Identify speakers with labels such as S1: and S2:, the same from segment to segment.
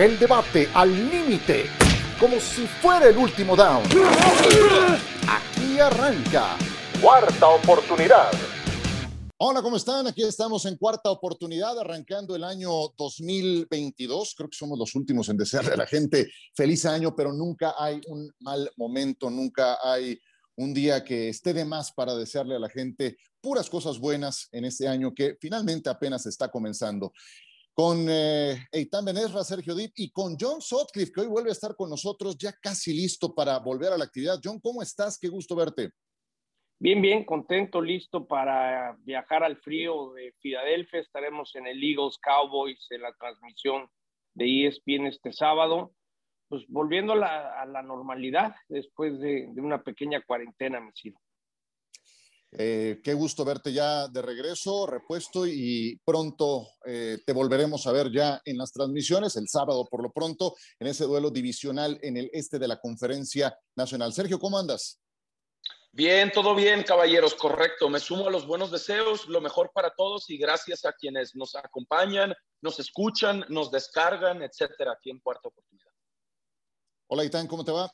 S1: El debate al límite, como si fuera el último down. Aquí arranca. Cuarta oportunidad. Hola, ¿cómo están? Aquí estamos en cuarta oportunidad, arrancando el año 2022. Creo que somos los últimos en desearle a la gente feliz año, pero nunca hay un mal momento, nunca hay un día que esté de más para desearle a la gente puras cosas buenas en este año que finalmente apenas está comenzando con eh, Eitan Benesra, Sergio Dip y con John Sotcliffe, que hoy vuelve a estar con nosotros, ya casi listo para volver a la actividad. John, ¿cómo estás? Qué gusto verte.
S2: Bien, bien, contento, listo para viajar al frío de Filadelfia. Estaremos en el Eagles Cowboys en la transmisión de ESPN este sábado. Pues volviendo a la, normalidad después de, una pequeña cuarentena, me sido.
S1: Eh, qué gusto verte ya de regreso, repuesto y pronto eh, te volveremos a ver ya en las transmisiones, el sábado por lo pronto, en ese duelo divisional en el este de la conferencia nacional. Sergio, ¿cómo andas?
S3: Bien, todo bien, caballeros, correcto. Me sumo a los buenos deseos, lo mejor para todos y gracias a quienes nos acompañan, nos escuchan, nos descargan, etcétera, aquí en Cuarta Oportunidad.
S1: Hola, Itán, ¿cómo te va?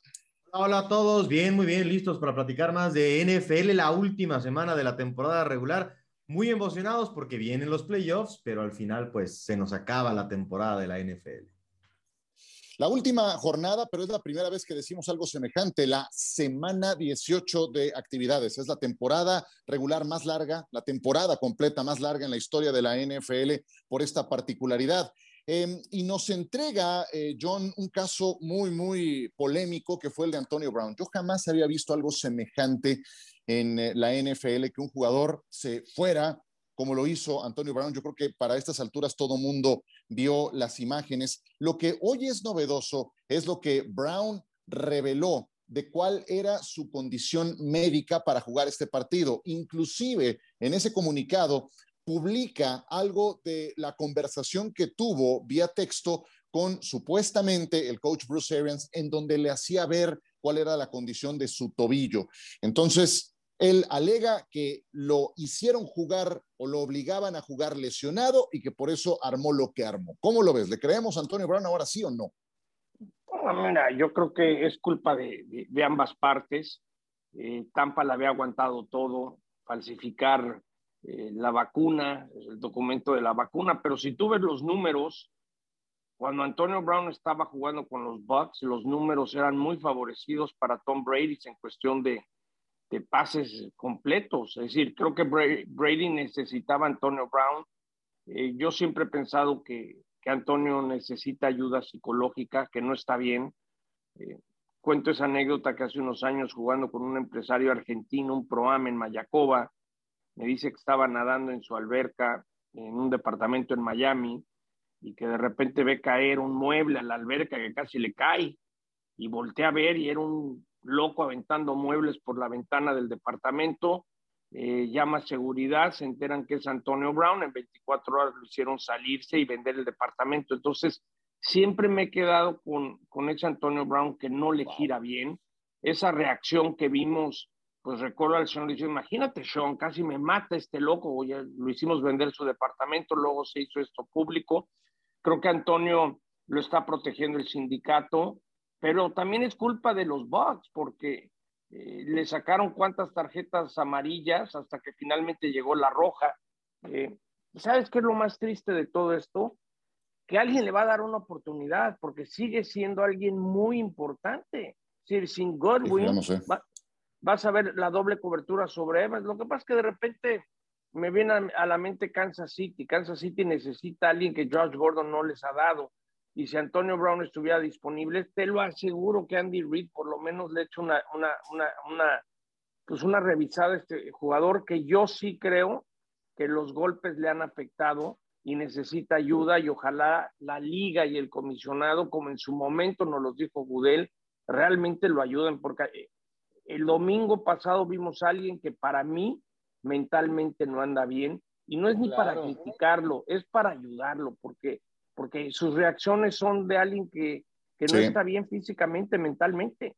S4: Hola a todos, bien, muy bien, listos para platicar más de NFL, la última semana de la temporada regular. Muy emocionados porque vienen los playoffs, pero al final pues se nos acaba la temporada de la NFL.
S1: La última jornada, pero es la primera vez que decimos algo semejante, la semana 18 de actividades. Es la temporada regular más larga, la temporada completa más larga en la historia de la NFL por esta particularidad. Em, y nos entrega, eh, John, un caso muy, muy polémico que fue el de Antonio Brown. Yo jamás había visto algo semejante en eh, la NFL, que un jugador se fuera como lo hizo Antonio Brown. Yo creo que para estas alturas todo mundo vio las imágenes. Lo que hoy es novedoso es lo que Brown reveló de cuál era su condición médica para jugar este partido. Inclusive en ese comunicado publica algo de la conversación que tuvo vía texto con supuestamente el coach Bruce Arians, en donde le hacía ver cuál era la condición de su tobillo. Entonces, él alega que lo hicieron jugar o lo obligaban a jugar lesionado y que por eso armó lo que armó. ¿Cómo lo ves? ¿Le creemos a Antonio Brown ahora sí o no?
S2: mira, yo creo que es culpa de, ambas partes. Eh, Tampa la había aguantado todo, falsificar eh, la vacuna, el documento de la vacuna, pero si tú ves los números, cuando Antonio Brown estaba jugando con los Bucks, los números eran muy favorecidos para Tom Brady en cuestión de, de pases completos. Es decir, creo que Brady necesitaba Antonio Brown. Eh, yo siempre he pensado que, que, Antonio necesita ayuda psicológica, que no está bien. Eh, cuento esa anécdota que hace unos años jugando con un empresario argentino, un proam en Mayacoba, me dice que estaba nadando en su alberca en un departamento en Miami y que de repente ve caer un mueble a la alberca que casi le cae y voltea a ver y era un loco aventando muebles por la ventana del departamento, eh, llama seguridad, se enteran que es Antonio Brown, en 24 horas lo hicieron salirse y vender el departamento. Entonces, siempre me he quedado con, con ese Antonio Brown que no le gira bien, esa reacción que vimos pues recuerdo al señor, dice, imagínate Sean, casi me mata este loco, ya lo hicimos vender su departamento, luego se hizo esto público. Creo que Antonio lo está protegiendo el sindicato, pero también es culpa de los Bucks, porque eh, le sacaron cuántas tarjetas amarillas hasta que finalmente llegó la roja. Eh, ¿Sabes qué es lo más triste de todo esto? Que alguien le va a dar una oportunidad, porque sigue siendo alguien muy importante. Es decir, sin Godwin, vas a ver la doble cobertura sobre Evans. Lo que pasa es que de repente me viene a, la mente Kansas City. Kansas City necesita a alguien que George Gordon no les ha dado. Y si Antonio Brown estuviera disponible, te lo aseguro que Andy Reid por lo menos le eche una, una, una, una, pues una revisada a este jugador que yo sí creo que los golpes le han afectado y necesita ayuda y ojalá la liga y el comisionado, como en su momento nos los dijo Gudel, realmente lo ayuden porque eh, el domingo pasado vimos a alguien que para mí mentalmente no anda bien y no es ni para criticarlo, es para ayudarlo, porque, porque sus reacciones son de alguien que, que no está bien físicamente, mentalmente.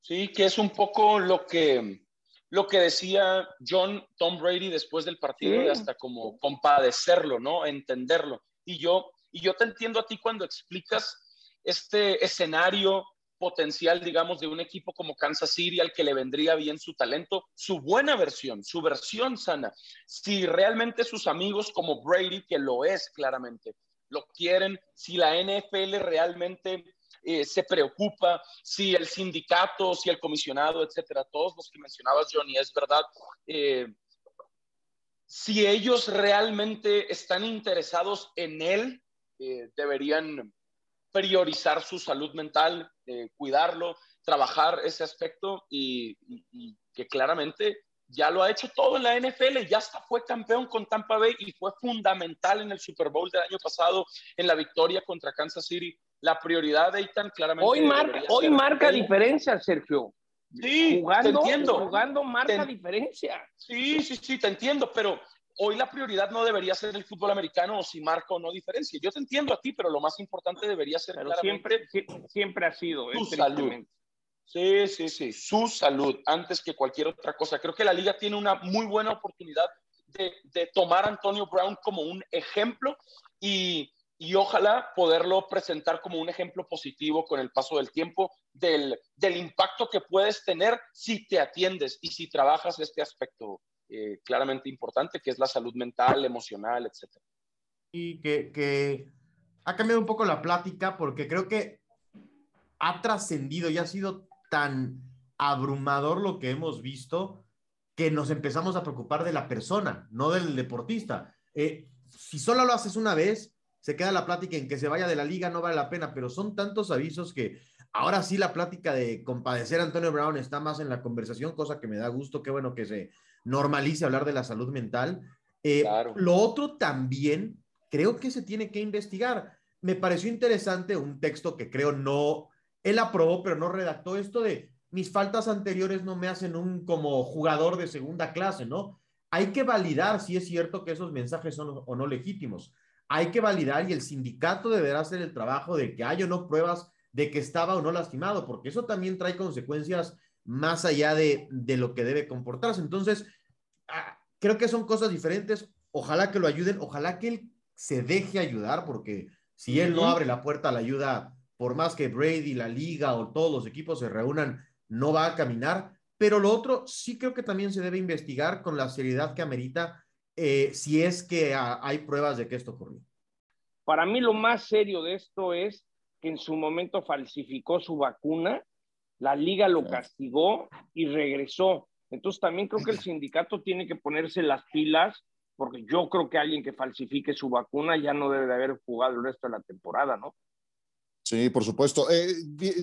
S3: Sí, que es un poco lo que, lo que decía John Tom Brady después del partido, hasta como compadecerlo, ¿no? Entenderlo. Y yo Y yo te entiendo a ti cuando explicas este escenario potencial, digamos, de un equipo como Kansas City al que le vendría bien su talento, su buena versión, su versión sana. Si realmente sus amigos como Brady, que lo es claramente, lo quieren, si la NFL realmente eh, se preocupa, si el sindicato, si el comisionado, etcétera, todos los que mencionabas, Johnny, es verdad. Eh, si ellos realmente están interesados en él, eh, deberían priorizar su salud mental, cuidarlo, trabajar ese aspecto y, que claramente ya lo ha hecho todo en la NFL, ya hasta fue campeón con Tampa Bay y fue fundamental en el Super Bowl del año pasado en la victoria contra Kansas City. La prioridad de Ethan claramente.
S2: Hoy marca, hoy marca diferencia, Sergio.
S3: Sí, jugando, te entiendo.
S2: Jugando marca diferencia.
S3: Sí, sí, sí, te entiendo, pero hoy la prioridad no debería ser el fútbol americano o si marca o no diferencia. Yo te entiendo a ti, pero lo más importante debería ser
S2: siempre, siempre ha sido
S3: tu salud. Sí, sí, sí, su salud antes que cualquier otra cosa. Creo que la liga tiene una muy buena oportunidad de, de tomar a Antonio Brown como un ejemplo y, y, ojalá poderlo presentar como un ejemplo positivo con el paso del tiempo del, del impacto que puedes tener si te atiendes y si trabajas este aspecto eh, claramente importante, que es la salud mental, emocional, etc.
S4: Y que, ha cambiado un poco la plática porque creo que ha trascendido y ha sido tan abrumador lo que hemos visto que nos empezamos a preocupar de la persona, no del deportista. Eh, si solo lo haces una vez, se queda la plática en que se vaya de la liga, no vale la pena, pero son tantos avisos que ahora sí la plática de compadecer a Antonio Brown está más en la conversación, cosa que me da gusto, qué bueno que se normalice hablar de la salud mental. Eh, lo otro también creo que se tiene que investigar. Me pareció interesante un texto que creo no él aprobó, pero no redactó esto de mis faltas anteriores no me hacen un como jugador de segunda clase, ¿no? Hay que validar si es cierto que esos mensajes son o no legítimos. Hay que validar y el sindicato deberá hacer el trabajo de que haya o no pruebas de que estaba o no lastimado, porque eso también trae consecuencias más allá de, de lo que debe comportarse. Entonces, ah, creo que son cosas diferentes. Ojalá que lo ayuden, ojalá que él se deje ayudar, porque si él no abre la puerta a la ayuda, por más que Brady, la liga o todos los equipos se reúnan, no va a caminar. Pero lo otro sí creo que también se debe investigar con la seriedad que amerita eh, si es que hay pruebas de que esto ocurrió.
S2: Para mí lo más serio de esto es que en su momento falsificó su vacuna, la liga lo castigó y regresó. Entonces también creo que el sindicato tiene que ponerse las pilas porque yo creo que alguien que falsifique su vacuna ya no debe de haber jugado el resto de la temporada, ¿no?
S1: Sí, por supuesto. Eh,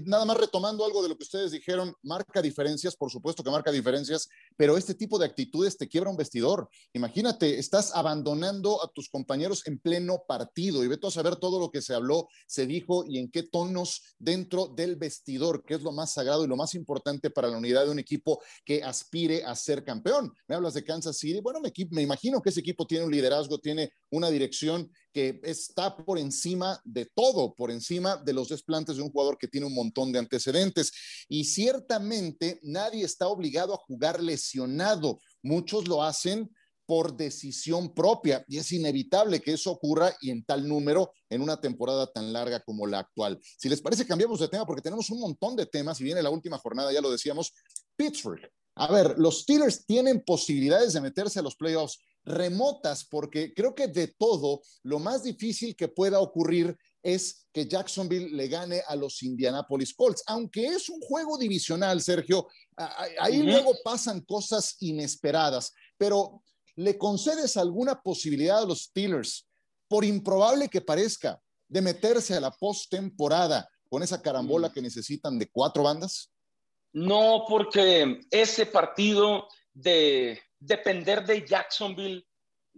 S1: nada más retomando algo de lo que ustedes dijeron, marca diferencias, por supuesto que marca diferencias, pero este tipo de actitudes te quiebra un vestidor. Imagínate, estás abandonando a tus compañeros en pleno partido y vete a saber todo lo que se habló, se dijo y en qué tonos dentro del vestidor, que es lo más sagrado y lo más importante para la unidad de un equipo que aspire a ser campeón. Me hablas de Kansas City, bueno, me, me imagino que ese equipo tiene un liderazgo, tiene una dirección que está por encima de todo, por encima de los desplantes de un jugador que tiene un montón de antecedentes. Y ciertamente nadie está obligado a jugar lesionado. Muchos lo hacen por decisión propia y es inevitable que eso ocurra y en tal número en una temporada tan larga como la actual. Si les parece, cambiamos de tema porque tenemos un montón de temas y viene la última jornada, ya lo decíamos, Pittsburgh. A ver, los Steelers tienen posibilidades de meterse a los playoffs remotas, porque creo que de todo, lo más difícil que pueda ocurrir es que Jacksonville le gane a los Indianapolis Colts, aunque es un juego divisional, Sergio, ahí luego pasan cosas inesperadas, pero ¿le concedes alguna posibilidad a los Steelers, por improbable que parezca, de meterse a la postemporada con esa carambola mm. que necesitan de cuatro bandas?
S3: No, porque ese partido de depender de Jacksonville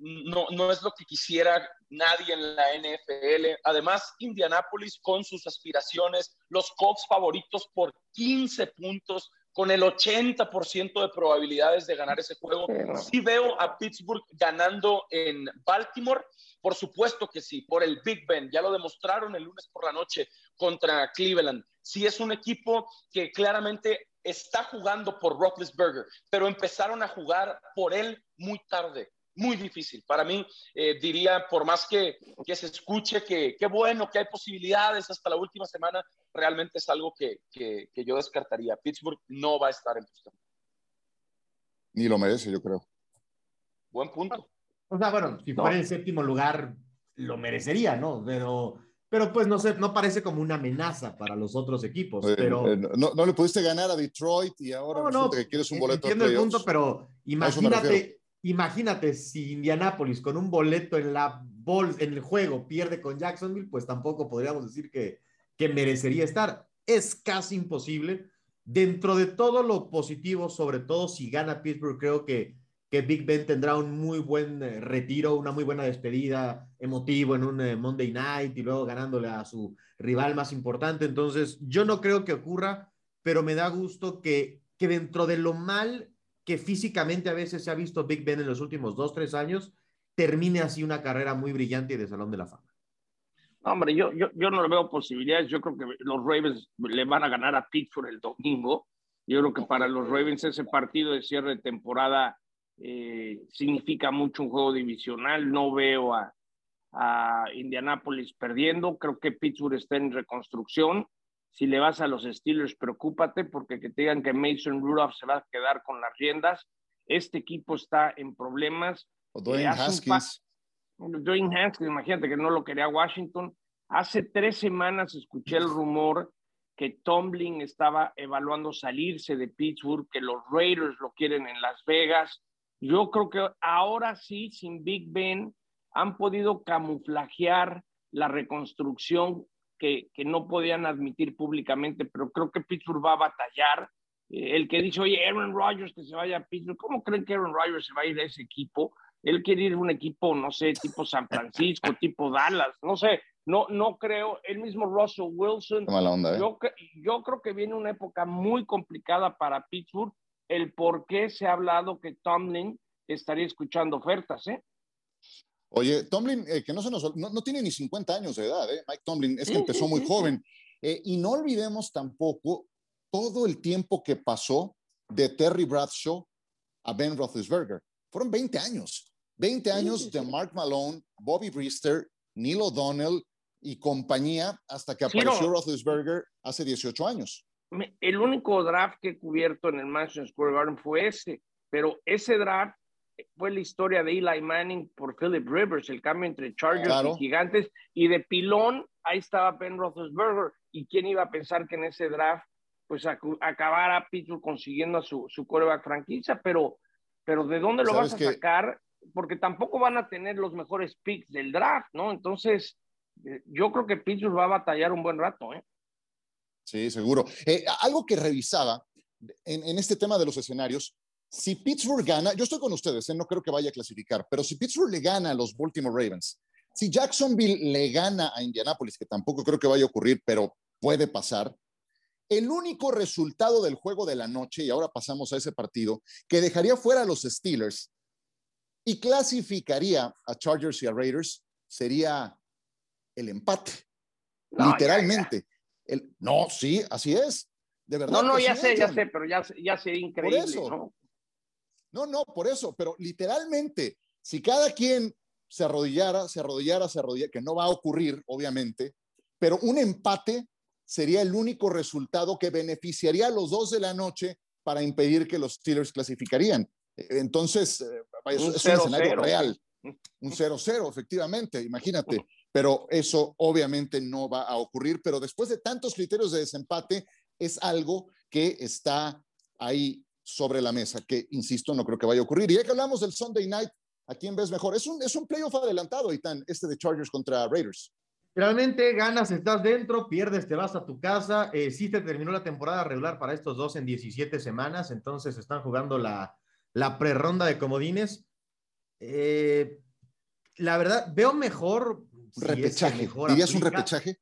S3: no, no es lo que quisiera nadie en la NFL. Además, Indianapolis con sus aspiraciones, los Colts favoritos por 15 puntos, con el 80% de probabilidades de ganar ese juego. Sí veo a Pittsburgh ganando en Baltimore. Por supuesto que sí, por el Big Ben. Ya lo demostraron el lunes por la noche contra Cleveland. Sí es un equipo que claramente está jugando por Roethlisberger, pero empezaron a jugar por él muy tarde muy difícil. Para mí, eh, diría, por más que, que se escuche que qué bueno, que hay posibilidades hasta la última semana, realmente es algo que, que, que yo descartaría. Pittsburgh no va a estar en postemporada.
S1: Ni lo merece, yo creo.
S3: Buen punto.
S4: O sea, bueno, si fuera en séptimo lugar, lo merecería, ¿no? Pero, pero pues no sé, no parece como una amenaza para los otros equipos.
S1: Eh,
S4: pero...
S1: eh, no, no, le pudiste ganar a Detroit y ahora
S4: no, no,
S1: que quieres un boleto
S4: entiendo el punto, pero imagínate, imagínate si Indianapolis con un boleto en la bol, en el juego pierde con Jacksonville, pues tampoco podríamos decir que, que merecería estar. Es casi imposible. Dentro de todo lo positivo, sobre todo si gana Pittsburgh, creo que, que Big Ben tendrá un muy buen eh, retiro, una muy buena despedida emotivo en un eh, Monday Night y luego ganándole a su rival más importante. Entonces, yo no creo que ocurra, pero me da gusto que, que dentro de lo mal que físicamente a veces se ha visto Big Ben en los últimos dos, tres años, termine así una carrera muy brillante y de Salón de la Fama.
S2: No, hombre, yo, yo, yo no le veo posibilidades. Yo creo que los Ravens le van a ganar a Pittsburgh el domingo. Yo creo que para los Ravens ese partido de cierre de temporada eh, significa mucho un juego divisional. No veo a, a Indianapolis perdiendo. Creo que Pittsburgh está en reconstrucción. Si le vas a los Steelers, preocúpate porque que te digan que Mason Rudolph se va a quedar con las riendas. Este equipo está en problemas.
S1: O Dwayne
S2: Eh, hace un
S1: Haskins.
S2: Dwayne Haskins, imagínate que no lo quería Washington. Hace tres semanas escuché el rumor que Tomlin estaba evaluando salirse de Pittsburgh, que los Raiders lo quieren en Las Vegas. Yo creo que ahora sí, sin Big Ben, han podido camuflajear la reconstrucción que, que no podían admitir públicamente, pero creo que Pittsburgh va a batallar. Eh, el que dice, oye, Aaron Rodgers que se vaya a Pittsburgh, ¿cómo creen que Aaron Rodgers se va a ir a ese equipo? Él quiere ir a un equipo, no sé, tipo San Francisco, tipo Dallas, no sé, no, no creo, el mismo Russell Wilson.
S1: Onda, ¿eh?
S2: Yo, yo creo que viene una época muy complicada para Pittsburgh, el por qué se ha hablado que Tomlin estaría escuchando ofertas, ¿eh?
S1: Oye, Tomlin, eh, que no se nos no, no tiene ni 50 años de edad, ¿eh? Mike Tomlin, es que empezó muy joven. Eh, y no olvidemos tampoco todo el tiempo que pasó de Terry Bradshaw a Ben Roethlisberger. Fueron 20 años. 20 años de. Mark Malone, Bobby Brister, Neil O'Donnell y compañía hasta que apareció. Roethlisberger hace 18 años.
S2: Me- El único draft que he cubierto en el Madison Square Garden fue ese, pero ese draft fue la historia de Eli Manning por Philip Rivers, el cambio entre Chargers
S1: Claro.
S2: y Gigantes, y de pilón, ahí estaba Ben Roethlisberger, y quién iba a pensar que en ese draft pues acabara Pittsburgh consiguiendo a su, su coreback franquicia, pero, pero ¿de dónde lo
S1: ¿Sabes
S2: vas a sacar? Porque tampoco van a tener los mejores picks del draft, ¿no? Entonces, eh, yo creo que Pittsburgh va a batallar un buen rato, ¿eh?
S1: Sí, seguro. Eh, algo que revisaba en, en este tema de los escenarios, si Pittsburgh gana, yo estoy con ustedes, eh, no creo que vaya a clasificar, pero si Pittsburgh le gana a los Baltimore Ravens, si Jacksonville le gana a Indianapolis, que tampoco creo que vaya a ocurrir, pero puede pasar, el único resultado del juego de la noche, y ahora pasamos a ese partido, que dejaría fuera a los Steelers y clasificaría a Chargers y a Raiders, sería el empate,
S2: No, ya,
S1: literalmente. El, no, sí, así es. De verdad.
S2: No, no, ya
S1: sí
S2: sé, ya sé, pero ya, ya sería increíble,
S1: eso.
S2: ¿no?
S1: No, no, por eso, pero literalmente, si cada quien se arrodillara, se arrodillara, se arrodillara, que no va a ocurrir, obviamente, pero un empate sería el único resultado que beneficiaría a los dos de la noche para impedir que los Steelers clasificarían. Entonces, eh, es,
S2: Un
S1: es un escenario
S2: 0-0.
S1: real. Un 0-0, efectivamente, imagínate. Pero eso obviamente no va a ocurrir. Pero después de tantos criterios de desempate, es algo que está ahí sobre la mesa, que, insisto, no creo que vaya a ocurrir. Y ya que hablamos del Sunday Night, ¿a quién ves mejor? Es un, es un playoff adelantado, Itán, este de Chargers contra Raiders.
S4: Realmente ganas, estás dentro, pierdes, te vas a tu casa. Eh, sí te terminó la temporada regular para estos dos en 17 semanas, entonces están jugando la, la prerronda de comodines. Eh, la verdad, veo mejor. Si es que
S1: repechaje.
S4: mejor
S1: ¿Dirías un repechaje?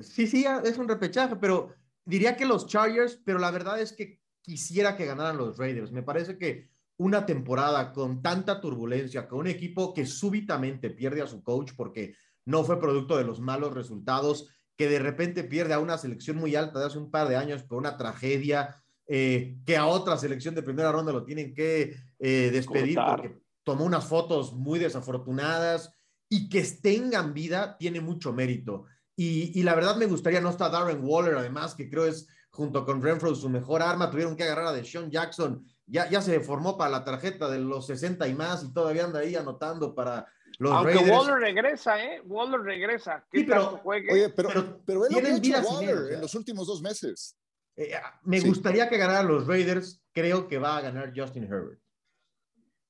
S4: Sí, sí, es un repechaje, pero diría que los Chargers, pero la verdad es que quisiera que ganaran los Raiders. Me parece que una temporada con tanta turbulencia, con un equipo que súbitamente pierde a su coach porque no fue producto de los malos resultados, que de repente pierde a una selección muy alta de hace un par de años por una tragedia, eh, que a otra selección de primera ronda lo tienen que eh, despedir
S2: Cortar.
S4: porque tomó unas fotos muy desafortunadas y que tengan vida tiene mucho mérito. Y, y, la verdad me gustaría, no está Darren Waller, además, que creo es junto con Renfro su mejor arma, tuvieron que agarrar a Deshaun Jackson, ya, ya se formó para la tarjeta de los 60 y más y todavía anda ahí anotando para los
S2: Aunque
S4: Raiders.
S2: Waller regresa, ¿eh? Waller regresa. ¿Qué
S4: Sí, pero-?
S1: Oye, pero,
S4: Pero
S1: pero,
S4: tienen vida
S1: Waller
S4: él,
S1: en los últimos dos meses.
S4: Eh, me
S1: Sí.
S4: gustaría que ganara los Raiders, creo que va a ganar Justin Herbert.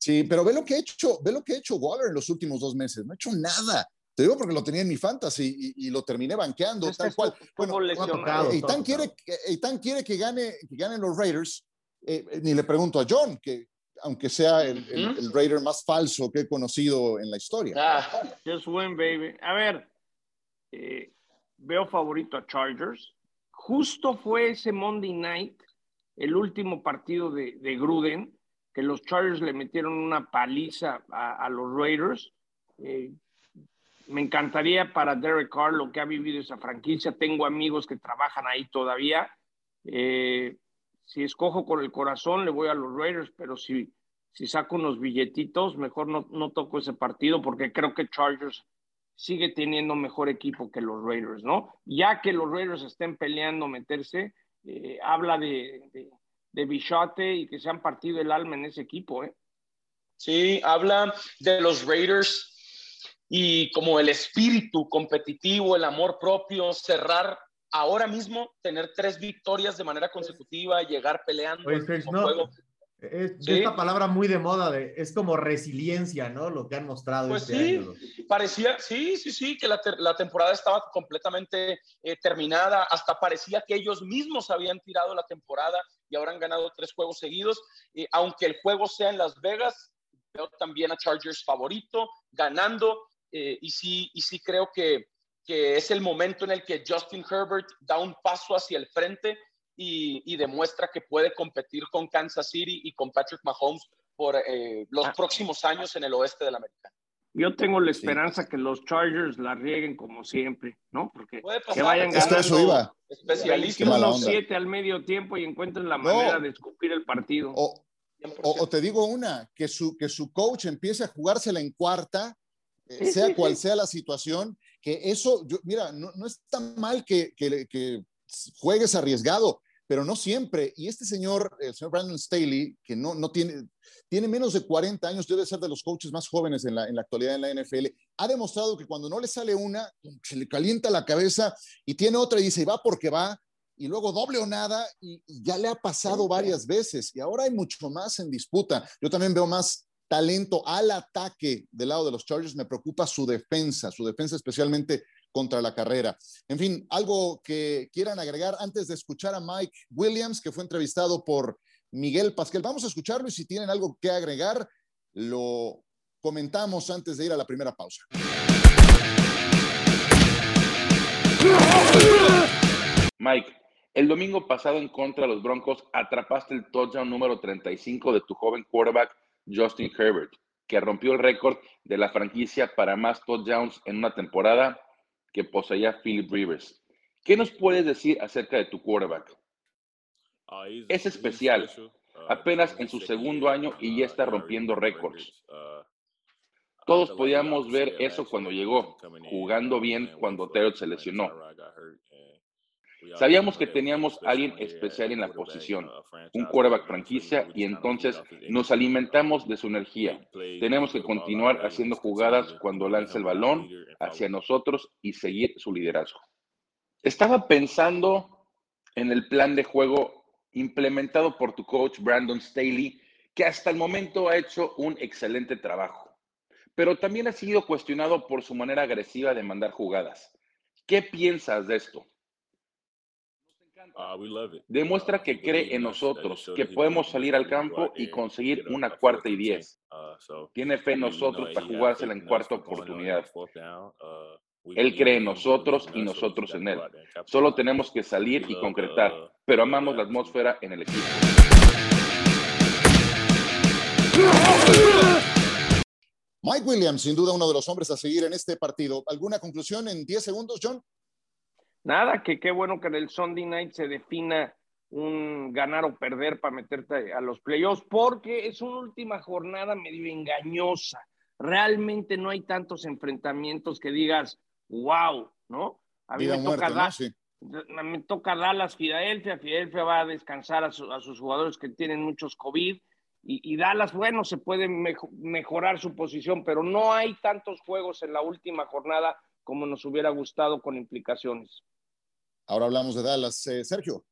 S1: Sí, pero ve lo que ha hecho, ve lo que ha hecho Waller en los últimos dos meses. No ha hecho nada. Te digo porque lo tenía en mi fantasy y, y lo terminé banqueando,
S2: Este
S1: tal cual. Bueno. Eitan quiere, que- Eitan quiere que, gane, que ganen los Raiders. eh, eh, ni le pregunto a John, que aunque sea el, el-
S3: Ujú.
S1: el Raider más falso que he conocido en la historia.
S3: Ah,
S2: Just win, baby. A ver, eh, veo favorito a Chargers. Justo fue ese Monday night, el último partido de, de Gruden, los Chargers le metieron una paliza a, los Raiders. Eh, me encantaría para Derek Carr lo que ha vivido esa franquicia. Tengo amigos que trabajan ahí todavía. Eh, si escojo con el corazón, le voy a los Raiders, pero si, saco unos billetitos, mejor no, toco ese partido porque creo que Chargers sigue teniendo mejor equipo que los Raiders, ¿no? Ya que los Raiders estén peleando meterse, eh, habla de, de Bichote y que se han partido el alma en ese equipo, ¿eh?
S3: Sí, habla de los Raiders y como el espíritu competitivo, el amor propio, cerrar ahora mismo, tener tres victorias de manera consecutiva, llegar peleando
S4: Oye, no,
S3: juego.
S4: es,
S3: Sí.
S4: esta palabra muy de moda, de, es como resiliencia, ¿no? Lo que han mostrado
S3: Pues
S4: este
S3: sí.
S4: año.
S3: Parecía, sí, sí, sí, que la, ter- la temporada estaba completamente eh, terminada, hasta parecía que ellos mismos habían tirado la temporada y ahora han ganado tres juegos seguidos. Eh, aunque el juego sea en Las Vegas, veo también a Chargers favorito, ganando, eh, y, sí, y sí creo que, que es el momento en el que Justin Herbert da un paso hacia el frente y, y demuestra que puede competir con Kansas City y con Patrick Mahomes por eh, los
S2: Ah.
S3: próximos años en el oeste de la América.
S2: Yo tengo la
S1: Sí.
S2: esperanza que los Chargers la rieguen como siempre, ¿no? Porque que vayan
S1: Es que a
S2: ganando
S1: eso iba.
S3: Especialista.
S1: Qué mala onda.
S2: 21-7 al medio tiempo y encuentren la
S1: No.
S2: manera de escupir el partido.
S1: O, o- o te digo una, que su, que su coach empiece a jugársela en cuarta, eh,
S2: Sí,
S1: sea
S2: sí,
S1: cual
S2: sí.
S1: sea la situación, que eso, yo, mira, no, no es tan mal que, que, que juegues arriesgado, pero no siempre. Y este señor, el señor Brandon Staley, que no, no tiene, tiene menos de 40 años, debe ser de los coaches más jóvenes en la, en la actualidad en la NFL, ha demostrado que cuando no le sale una, se le calienta la cabeza y tiene otra y dice, va porque va, y luego doble o nada, y, y ya le ha pasado varias veces, y ahora hay mucho más en disputa. Yo también veo más talento al ataque del lado de los Chargers, me preocupa su defensa, su defensa especialmente contra la carrera. En fin, algo que quieran agregar antes de escuchar a Mike Williams, que fue entrevistado por Miguel Pasquel. Vamos a escucharlo y si tienen algo que agregar, lo comentamos antes de ir a la primera pausa.
S5: Mike, el domingo pasado en contra de los Broncos atrapaste el touchdown número 35 de tu joven quarterback Justin Herbert, que rompió el récord de la franquicia para más touchdowns en una temporada que poseía Philip Rivers. ¿Qué nos puedes decir acerca de tu quarterback?
S6: Es especial,
S5: apenas en su segundo año y ya está rompiendo récords. Todos podíamos ver eso cuando llegó, jugando bien cuando Teddy se lesionó. Sabíamos que teníamos a alguien especial en la posición, un quarterback franquicia, y entonces nos alimentamos de su energía. Tenemos que continuar haciendo jugadas cuando lance el balón hacia nosotros y seguir su liderazgo. Estaba pensando en el plan de juego implementado por tu coach Brandon Staley, que hasta el momento ha hecho un excelente trabajo, pero también ha sido cuestionado por su manera agresiva de mandar jugadas. ¿Qué piensas de esto? Demuestra que cree en nosotros, que podemos salir al campo y conseguir una cuarta y diez. Tiene fe en nosotros para jugársela en cuarta oportunidad. Él cree en nosotros y nosotros en él. Solo tenemos que salir y concretar, pero amamos la atmósfera en el equipo.
S1: Mike Williams, sin duda uno de los hombres a seguir en este partido. ¿Alguna conclusión en 10 segundos, John?
S2: Nada, que qué bueno que en el Sunday night se defina un ganar o perder para meterte a los playoffs, porque es una última jornada medio engañosa. Realmente no hay tantos enfrentamientos que digas, wow, ¿no? A mí me toca, me toca Dallas, Filadelfia. Filadelfia va a descansar a, sus jugadores que tienen muchos COVID. Y, Dallas, bueno, se puede mejorar su posición, pero no hay tantos juegos en la última jornada como nos hubiera gustado con implicaciones.
S1: Ahora hablamos de Dallas. Eh, Sergio.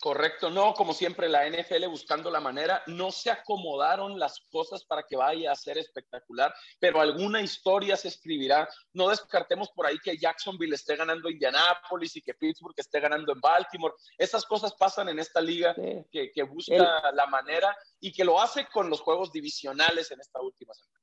S3: Correcto, no, como siempre la NFL buscando la manera, no se acomodaron las cosas para que vaya a ser espectacular, pero alguna historia se escribirá. No descartemos por ahí que Jacksonville esté ganando Indianapolis y que Pittsburgh esté ganando en Baltimore. Esas cosas pasan en esta liga que, que, busca la manera y que lo hace con los juegos divisionales en esta última semana.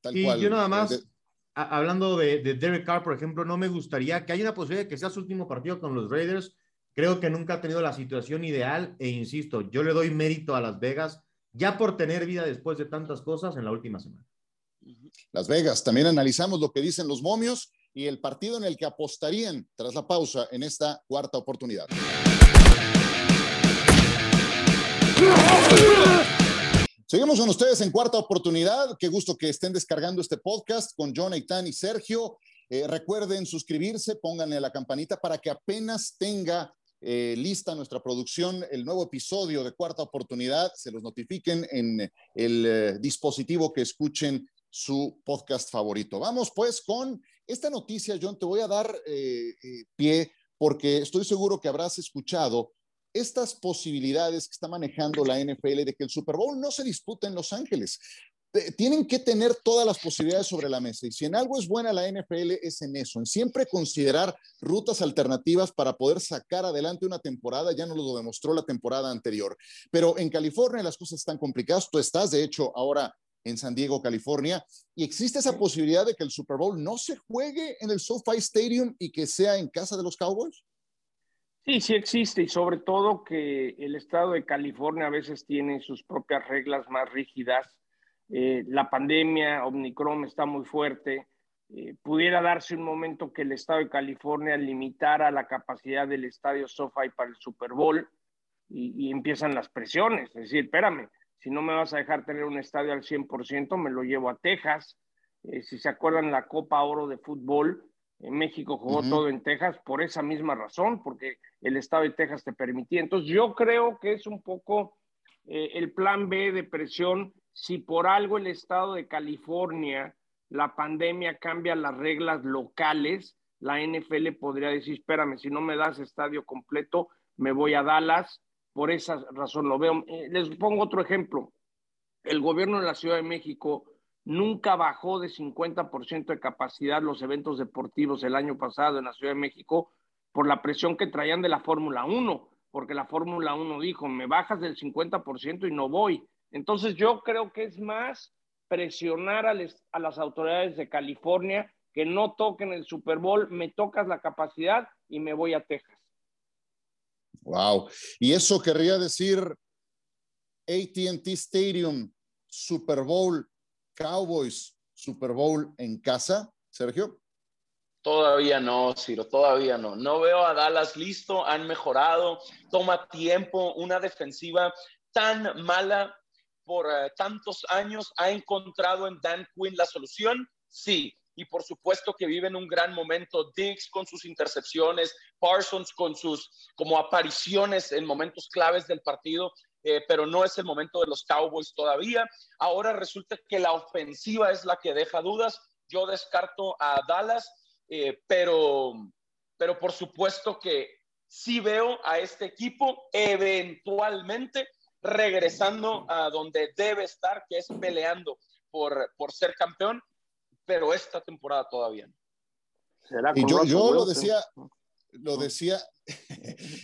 S4: Tal y yo nada más, hablando de, de Derek Carr, por ejemplo, no me gustaría que haya una posibilidad de que sea su último partido con los Raiders Creo que nunca ha tenido la situación ideal e insisto, yo le doy mérito a Las Vegas ya por tener vida después de tantas cosas en la última semana.
S1: Las Vegas, también analizamos lo que dicen los momios y el partido en el que apostarían tras la pausa en esta cuarta oportunidad. Seguimos con ustedes en cuarta oportunidad. Qué gusto que estén descargando este podcast con John, Eitan y Sergio. Eh, recuerden suscribirse, pónganle la campanita para que apenas tenga eh, lista nuestra producción, el nuevo episodio de Cuarta Oportunidad, se los notifiquen en el eh, dispositivo que escuchen su podcast favorito. Vamos pues con esta noticia, John, te voy a dar pie porque estoy seguro que habrás escuchado estas posibilidades que está manejando la NFL de que el Super Bowl no se dispute en Los Ángeles tienen que tener todas las posibilidades sobre la mesa. Y si en algo es buena la NFL es en eso, en siempre considerar rutas alternativas para poder sacar adelante una temporada. Ya no lo demostró la temporada anterior. Pero en California las cosas están complicadas. Tú estás, de hecho, ahora en San Diego, California, y existe esa posibilidad de que el Super Bowl no se juegue en el SoFi Stadium y que sea en casa de los Cowboys.
S2: Sí, sí existe y sobre todo que el estado de California a veces tiene sus propias reglas más rígidas eh, la pandemia, Omicron está muy fuerte, eh, pudiera darse un momento que el Estado de California limitara la capacidad del estadio SoFi para el Super Bowl y, empiezan las presiones. Es decir, espérame, si no me vas a dejar tener un estadio al 100%, me lo llevo a Texas. Eh, si se acuerdan la Copa Oro de Fútbol, México jugó todo en Texas por esa misma razón, porque el estado de Texas te permitía. Entonces yo creo que es un poco el plan B de presión si por algo el estado de California, la pandemia cambia las reglas locales, la NFL podría decir, espérame, si no me das estadio completo, me voy a Dallas. Por esa razón lo veo. Eh, les pongo otro ejemplo. El gobierno de la Ciudad de México nunca bajó de 50% de capacidad los eventos deportivos el año pasado en la Ciudad de México por la presión que traían de la Fórmula 1, porque la Fórmula 1 dijo, me bajas del 50% y no voy. Entonces yo creo que es más presionar a, las autoridades de California que no toquen el Super Bowl, me tocas la capacidad y me voy a Texas.
S1: Wow. Y eso querría decir ATT Stadium, Super Bowl, Cowboys, Super Bowl en casa, Sergio.
S3: Todavía no, Ciro, todavía no. No veo a Dallas listo, han mejorado, toma tiempo, una defensiva tan mala por eh, tantos años, ¿ha encontrado en Dan Quinn la solución? Sí. Y por supuesto que vive en un gran momento Diggs con sus intercepciones, Parsons con sus como apariciones en momentos claves del partido, eh, pero no es el momento de los Cowboys todavía. Ahora resulta que la ofensiva es la que deja dudas. Yo descarto a Dallas, eh, pero, pero por supuesto que sí veo a este equipo eventualmente regresando a donde debe estar, que es peleando por, por ser campeón, pero esta temporada todavía no.
S1: Y yo, yo lo decía, lo decía,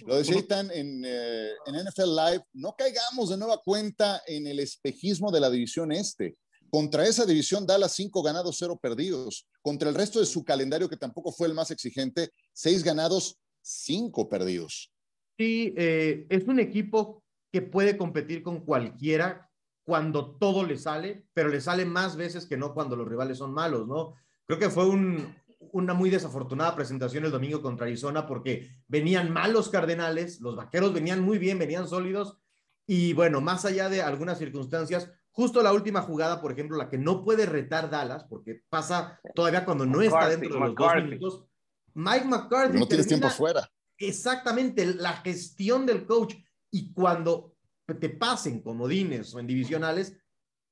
S1: lo decía Itan en, eh, en NFL Live, no caigamos de nueva cuenta en el espejismo de la división este. Contra esa división da las cinco ganados, cero perdidos. Contra el resto de su calendario, que tampoco fue el más exigente, seis ganados, cinco perdidos.
S4: Sí, eh, es un equipo que puede competir con cualquiera cuando todo le sale, pero le sale más veces que no cuando los rivales son malos, ¿no? Creo que fue un, una muy desafortunada presentación el domingo contra Arizona porque venían mal los Cardenales, los Vaqueros venían muy bien, venían sólidos y bueno, más allá de algunas circunstancias, justo la última jugada, por ejemplo, la que no puede retar Dallas porque pasa todavía cuando no está dentro de los dos minutos, Mike McCarthy.
S1: No tienes tiempo fuera.
S4: Exactamente, la gestión del coach y cuando te pasen comodines o en divisionales,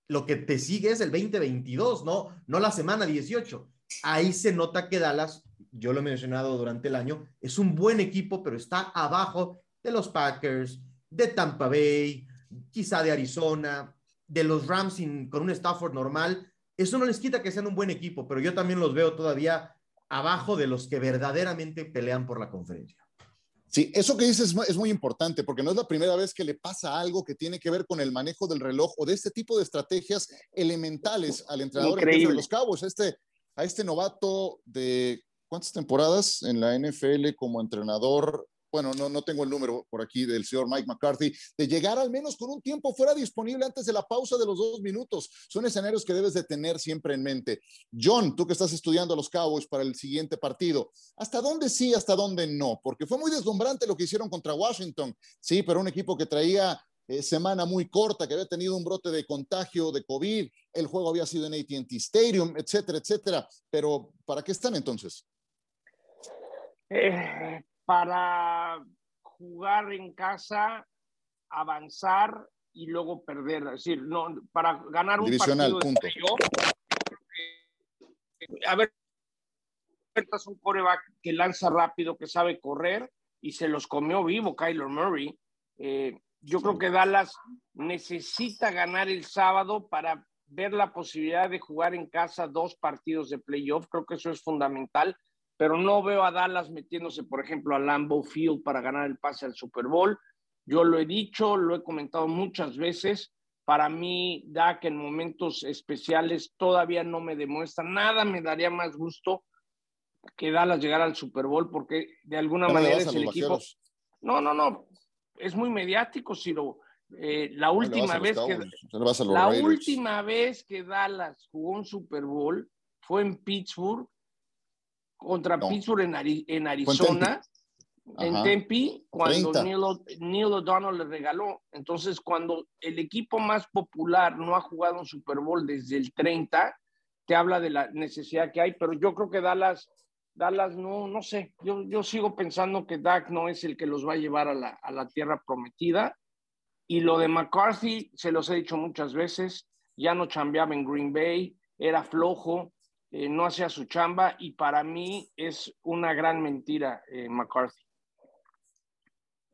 S4: lo que te sigue es el 2022, ¿no? No la semana 18 ahí se nota que Dallas, yo lo he mencionado durante el año, es un buen equipo, pero está abajo de los Packers, de Tampa Bay, quizá de Arizona, de los Rams con un Stafford normal. Eso no les quita que sean un buen equipo, pero yo también los veo todavía abajo de los que verdaderamente pelean por la conferencia.
S1: Sí, eso que dices es muy importante porque no es la primera vez que le pasa algo que tiene que ver con el manejo del reloj o de este tipo de estrategias elementales al entrenador de los Cabos. Este a este novato de cuántas temporadas en la NFL como entrenador, bueno, no, no tengo el número por aquí del señor Mike McCarthy, de llegar al menos con un tiempo fuera disponible antes de la pausa de los dos minutos. Son escenarios que debes de tener siempre en mente. John, tú que estás estudiando a los Cowboys para el siguiente partido, ¿hasta dónde sí, hasta dónde no? Porque fue muy deslumbrante lo que hicieron contra Washington, sí, pero un equipo que traía eh, semana muy corta, que había tenido un brote de contagio de COVID, el juego había sido en ATT Stadium, etcétera, etcétera. Pero, ¿para qué están entonces?
S2: Eh, para jugar en casa, avanzar y luego perder. Es decir, no, para ganar un
S1: partido punto.
S2: a ver, es un coreback que lanza rápido, que sabe correr y se los comió vivo Kyler Murray. Eh, yo creo que Dallas necesita ganar el sábado para ver la posibilidad de jugar en casa dos partidos de playoff. Creo que eso es fundamental, pero no veo a Dallas metiéndose, por ejemplo, a Lambeau Field para ganar el pase al Super Bowl. Yo lo he dicho, lo he comentado muchas veces. Para mí, Dak en momentos especiales todavía no me demuestra nada. Me daría más gusto que Dallas llegara al Super Bowl porque de alguna manera es el equipo. No, no, no es muy mediático, Ciro. Eh, la última vez que la última vez que Dallas jugó un Super Bowl fue en Pittsburgh contra Pittsburgh en, Arizona, en Tempe, cuando Neil, O'Donnell le regaló. Entonces, cuando el equipo más popular no ha jugado un Super Bowl desde el 30, te habla de la necesidad que hay, pero yo creo que Dallas Dallas no, no sé, yo, yo sigo pensando que Dak no es el que los va a llevar a la, a la tierra prometida. Y lo de McCarthy, se los he dicho muchas veces, ya no chambeaba en Green Bay, era flojo, eh, no hacía su chamba y para mí es una gran mentira eh, McCarthy.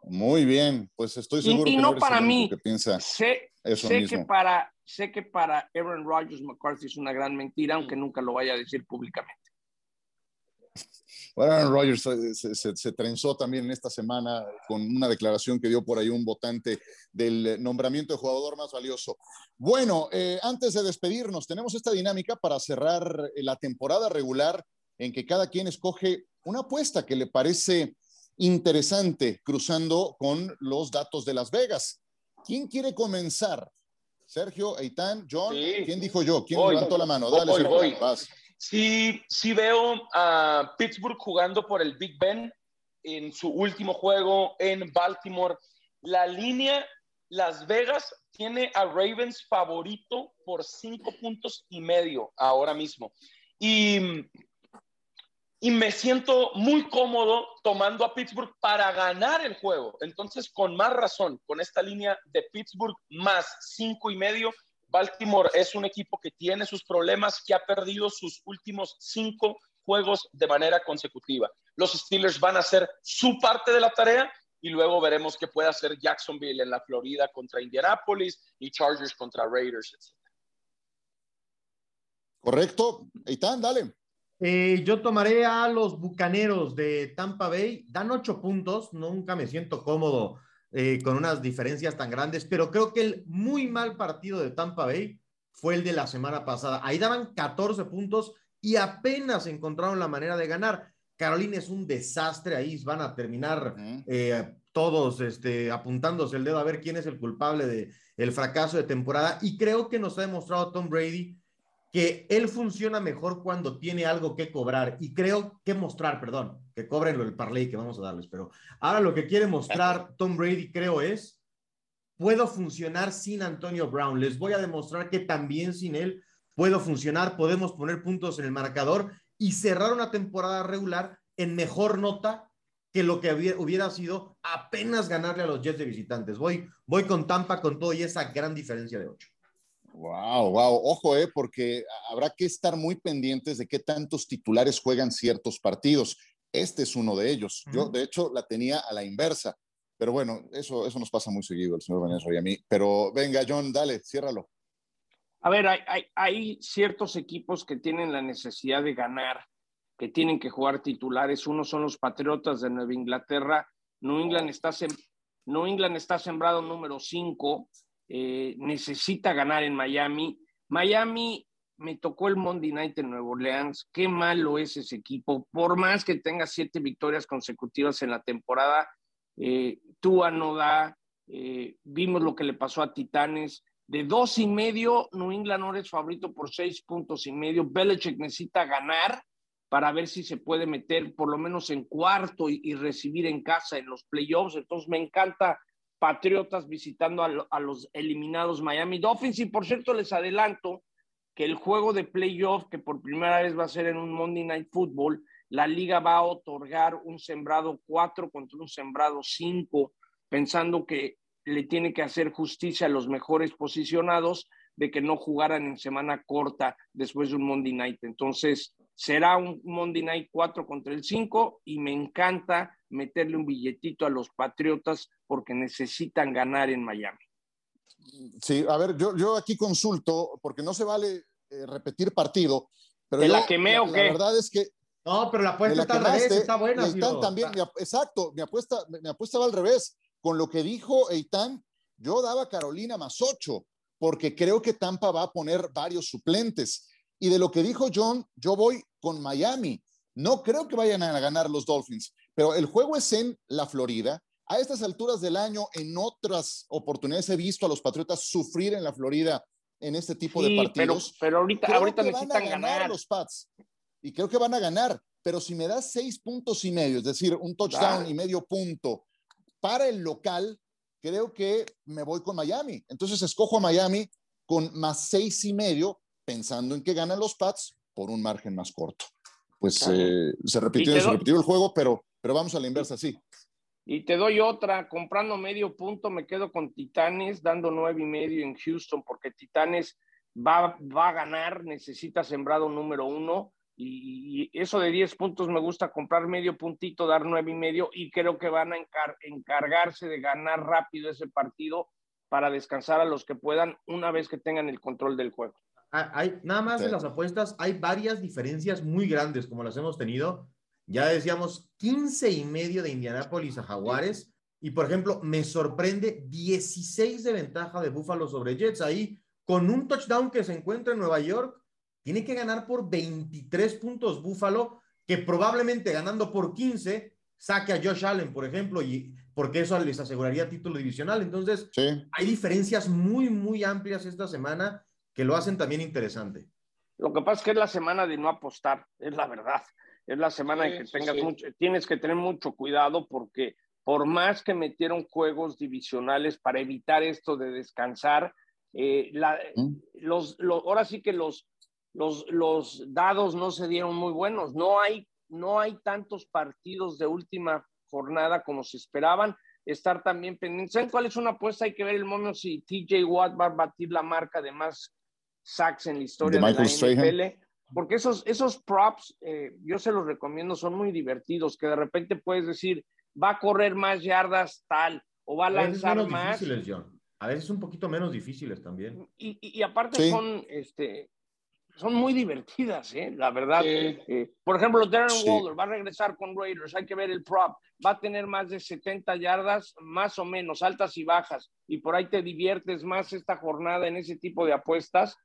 S1: Muy bien, pues estoy seguro
S2: y,
S1: que
S2: no, para mí.
S1: Que piensa
S2: sé, sé que para sé que para Aaron Rodgers McCarthy es una gran mentira, aunque nunca lo vaya a decir públicamente.
S1: Aaron Rodgers se, trenzó también en esta semana con una declaración que dio por ahí un votante del nombramiento de jugador más valioso. Bueno, eh, antes de despedirnos, tenemos esta dinámica para cerrar la temporada regular en que cada quien escoge una apuesta que le parece interesante cruzando con los datos de Las Vegas. ¿Quién quiere comenzar? Sergio, Eitan, John, ¿quién dijo yo? ¿Quién levantó la mano? Dale,
S3: voy, Sí, sí veo a Pittsburgh jugando por el Big Ben en su último juego en Baltimore. La línea Las Vegas tiene a Ravens favorito por cinco puntos y medio ahora mismo. Y, y me siento muy cómodo tomando a Pittsburgh para ganar el juego. Entonces, con más razón, con esta línea de Pittsburgh más cinco y medio, Baltimore es un equipo que tiene sus problemas, que ha perdido sus últimos cinco juegos de manera consecutiva. Los Steelers van a hacer su parte de la tarea y luego veremos qué puede hacer Jacksonville en la Florida contra Indianapolis y Chargers contra Raiders, etc.
S1: Correcto. Eitan, dale.
S4: Eh, yo tomaré a los Bucaneros de Tampa Bay. Dan ocho puntos. Nunca me siento cómodo eh, con unas diferencias tan grandes, pero creo que el muy mal partido de Tampa Bay fue el de la semana pasada. Ahí daban 14 puntos y apenas encontraron la manera de ganar. Carolina es un desastre, ahí van a terminar eh, todos este, apuntándose el dedo a ver quién es el culpable del el fracaso de temporada. Y creo que nos ha demostrado Tom Brady que él funciona mejor cuando tiene algo que cobrar y creo que mostrar, perdón, que cobren lo del parlay que vamos a darles, pero ahora lo que quiere mostrar Tom Brady creo es, puedo funcionar sin Antonio Brown, les voy a demostrar que también sin él puedo funcionar, podemos poner puntos en el marcador y cerrar una temporada regular en mejor nota que lo que hubiera sido apenas ganarle a los Jets de visitantes. Voy, voy con Tampa con todo y esa gran diferencia de 8.
S1: Wow, wow, ojo, eh, porque habrá que estar muy pendientes de qué tantos titulares juegan ciertos partidos. Este es uno de ellos. Yo, de hecho, la tenía a la inversa. Pero bueno, eso, eso nos pasa muy seguido, el señor Vanessa y a mí. Pero venga, John, dale, ciérralo.
S2: A ver, hay, hay, hay, ciertos equipos que tienen la necesidad de ganar, que tienen que jugar titulares. Uno son los Patriotas de Nueva Inglaterra. New England está, New England está sembrado número 5 eh, necesita ganar en Miami. Miami me tocó el Monday Night en Nueva Orleans. Qué malo es ese equipo. Por más que tenga siete victorias consecutivas en la temporada, eh, Tua no da. Eh, vimos lo que le pasó a Titanes. De dos y medio, New England ahora es favorito por seis puntos y medio. Belichick necesita ganar para ver si se puede meter por lo menos en cuarto y recibir en casa en los playoffs. Entonces me encanta Patriotas visitando a, los eliminados Miami Dolphins. Y por cierto, les adelanto que el juego de playoff, que por primera vez va a ser en un Monday Night Football, la liga va a otorgar un sembrado 4 contra un sembrado 5, pensando que le tiene que hacer justicia a los mejores posicionados de que no jugaran en semana corta después de un Monday Night. Entonces, será un Monday Night 4 contra el 5 y me encanta meterle un billetito a los Patriotas porque necesitan ganar en Miami.
S1: Sí, a ver, yo, yo aquí consulto, porque no se vale eh, repetir partido, pero
S2: ¿De la quemé o qué?
S1: La verdad es que...
S4: No, pero la apuesta está al revés, está buena.
S1: Eitan también, exacto, mi apuesta, mi apuesta va al revés. Con lo que dijo Eitan, yo daba Carolina más 8, porque creo que Tampa va a poner varios suplentes. Y de lo que dijo John, yo voy con Miami. No creo que vayan a ganar los Dolphins, pero el juego es en la Florida. A estas alturas del año, en otras oportunidades he visto a los Patriotas sufrir en la Florida en este tipo de partidos.
S2: Pero, ahorita, ahorita necesitan ganar,
S1: los Pats. Y creo que van a ganar. Pero si me das seis puntos y medio, es decir, un touchdown y medio punto para el local, creo que me voy con Miami. Entonces escojo a Miami con más seis y medio pensando en que ganan los Pats por un margen más corto. Pues eh, se, repitió, se repitió el juego, pero, pero vamos a la inversa, sí.
S2: Y te doy otra, comprando medio punto, me quedo con Titanes, dando nueve y medio en Houston, porque Titanes va, va a ganar, necesita sembrado número uno, y, eso de diez puntos me gusta comprar medio puntito, dar nueve y medio, y creo que van a encargarse de ganar rápido ese partido para descansar a los que puedan una vez que tengan el control del juego.
S4: Ah, hay, nada más de las apuestas, hay varias diferencias muy grandes como las hemos tenido. Ya decíamos 15 y medio de Indianápolis a Jaguares. Y por ejemplo, me sorprende 16 de ventaja de Buffalo sobre Jets. Ahí, con un touchdown que se encuentra en Nueva York, tiene que ganar por 23 puntos Buffalo, que probablemente ganando por 15 saque a Josh Allen, por ejemplo, y porque eso les aseguraría título divisional. Entonces, hay diferencias muy, muy amplias esta semana que lo hacen también interesante.
S2: Lo que pasa es que es la semana de no apostar, es la verdad. Es la semana en que tengas mucho, tienes que tener mucho cuidado porque por más que metieron juegos divisionales para evitar esto de descansar, eh, mm. los, ahora sí que los, los, los dados no se dieron muy buenos. No hay, no hay tantos partidos de última jornada como se esperaban. Estar también pendientes. ¿Saben cuál es una apuesta? Hay que ver el momento si TJ Watt va a batir la marca de más sacks en la historia de, la NFL. Porque esos, esos props, eh, yo se los recomiendo, son muy divertidos, que de repente puedes decir, va a correr más yardas tal, o va a lanzar
S4: a
S2: más.
S4: Difíciles, John. A veces un poquito menos difíciles también.
S2: Y, y, aparte son, este, son muy divertidas, ¿eh? la verdad. Eh, por ejemplo, Darren Waller va a regresar con Raiders, hay que ver el prop, va a tener más de 70 yardas, más o menos, altas y bajas, y por ahí te diviertes más esta jornada en ese tipo de apuestas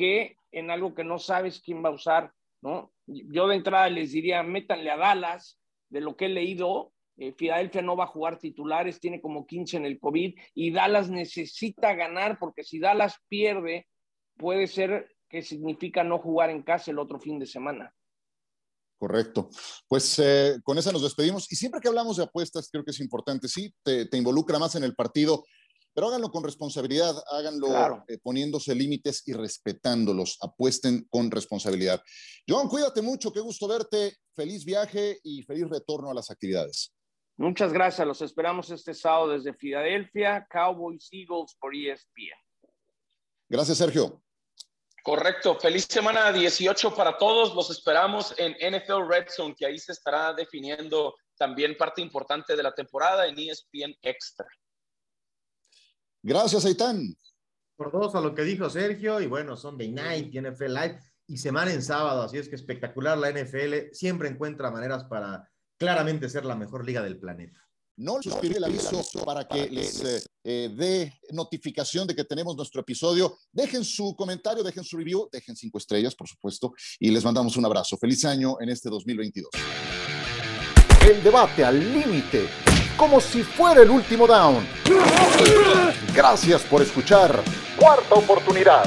S2: que en algo que no sabes quién va a usar, ¿no? Yo de entrada les diría, métanle a Dallas, de lo que he leído, eh, Filadelfia no va a jugar titulares, tiene como 15 en el COVID, y Dallas necesita ganar, porque si Dallas pierde, puede ser qué significa no jugar en casa el otro fin de semana.
S1: Correcto. Pues eh, con esa nos despedimos. Y siempre que hablamos de apuestas, creo que es importante, sí, te, involucra más en el partido, pero háganlo con responsabilidad, háganlo eh, poniéndose límites y respetándolos. Apuesten con responsabilidad. John, cuídate mucho, qué gusto verte. Feliz viaje y feliz retorno a las actividades.
S2: Muchas gracias. Los esperamos este sábado desde Filadelfia, Cowboys Eagles por ESPN.
S1: Gracias, Sergio.
S3: Correcto. Feliz semana 18 para todos. Los esperamos en NFL Red Zone, que ahí se estará definiendo también parte importante de la temporada en ESPN Extra.
S1: Gracias, Aitán.
S4: Por dos a lo que dijo Sergio, y bueno, Sunday Night, NFL Live y semana en sábado, así es que espectacular la NFL, siempre encuentra maneras para claramente ser la mejor liga del planeta.
S1: No suscribir el aviso para que les eh, eh, dé notificación de que tenemos nuestro episodio. Dejen su comentario, dejen su review, dejen cinco estrellas, por supuesto, y les mandamos un abrazo. Feliz año en este 2022.
S7: El debate al límite, como si fuera el último down. Gracias por escuchar. Cuarta oportunidad.